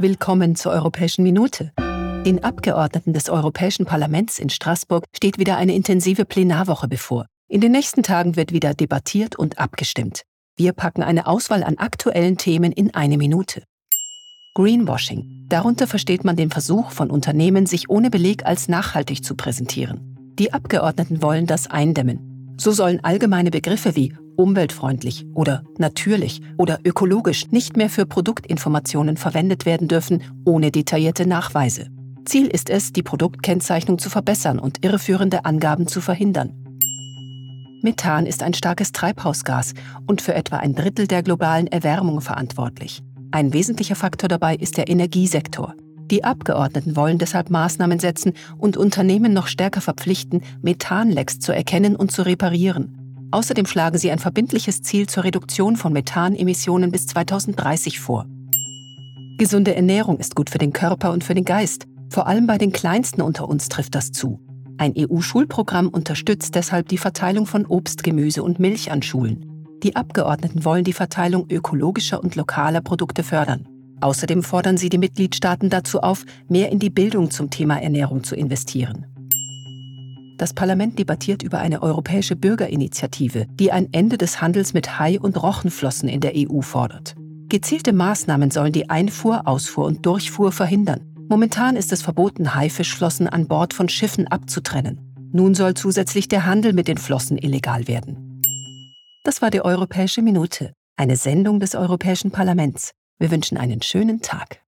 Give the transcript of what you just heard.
Willkommen zur Europäischen Minute. Den Abgeordneten des Europäischen Parlaments in Straßburg steht wieder eine intensive Plenarwoche bevor. In den nächsten Tagen wird wieder debattiert und abgestimmt. Wir packen eine Auswahl an aktuellen Themen in eine Minute. Greenwashing. Darunter versteht man den Versuch von Unternehmen, sich ohne Beleg als nachhaltig zu präsentieren. Die Abgeordneten wollen das eindämmen. So sollen allgemeine Begriffe wie umweltfreundlich oder natürlich oder ökologisch nicht mehr für Produktinformationen verwendet werden dürfen, ohne detaillierte Nachweise. Ziel ist es, die Produktkennzeichnung zu verbessern und irreführende Angaben zu verhindern. Methan ist ein starkes Treibhausgas und für etwa ein Drittel der globalen Erwärmung verantwortlich. Ein wesentlicher Faktor dabei ist der Energiesektor. Die Abgeordneten wollen deshalb Maßnahmen setzen und Unternehmen noch stärker verpflichten, Methanlecks zu erkennen und zu reparieren. Außerdem schlagen sie ein verbindliches Ziel zur Reduktion von Methanemissionen bis 2030 vor. Gesunde Ernährung ist gut für den Körper und für den Geist. Vor allem bei den Kleinsten unter uns trifft das zu. Ein EU-Schulprogramm unterstützt deshalb die Verteilung von Obst, Gemüse und Milch an Schulen. Die Abgeordneten wollen die Verteilung ökologischer und lokaler Produkte fördern. Außerdem fordern sie die Mitgliedstaaten dazu auf, mehr in die Bildung zum Thema Ernährung zu investieren. Das Parlament debattiert über eine europäische Bürgerinitiative, die ein Ende des Handels mit Hai- und Rochenflossen in der EU fordert. Gezielte Maßnahmen sollen die Einfuhr, Ausfuhr und Durchfuhr verhindern. Momentan ist es verboten, Haifischflossen an Bord von Schiffen abzutrennen. Nun soll zusätzlich der Handel mit den Flossen illegal werden. Das war die Europäische Minute, eine Sendung des Europäischen Parlaments. Wir wünschen einen schönen Tag.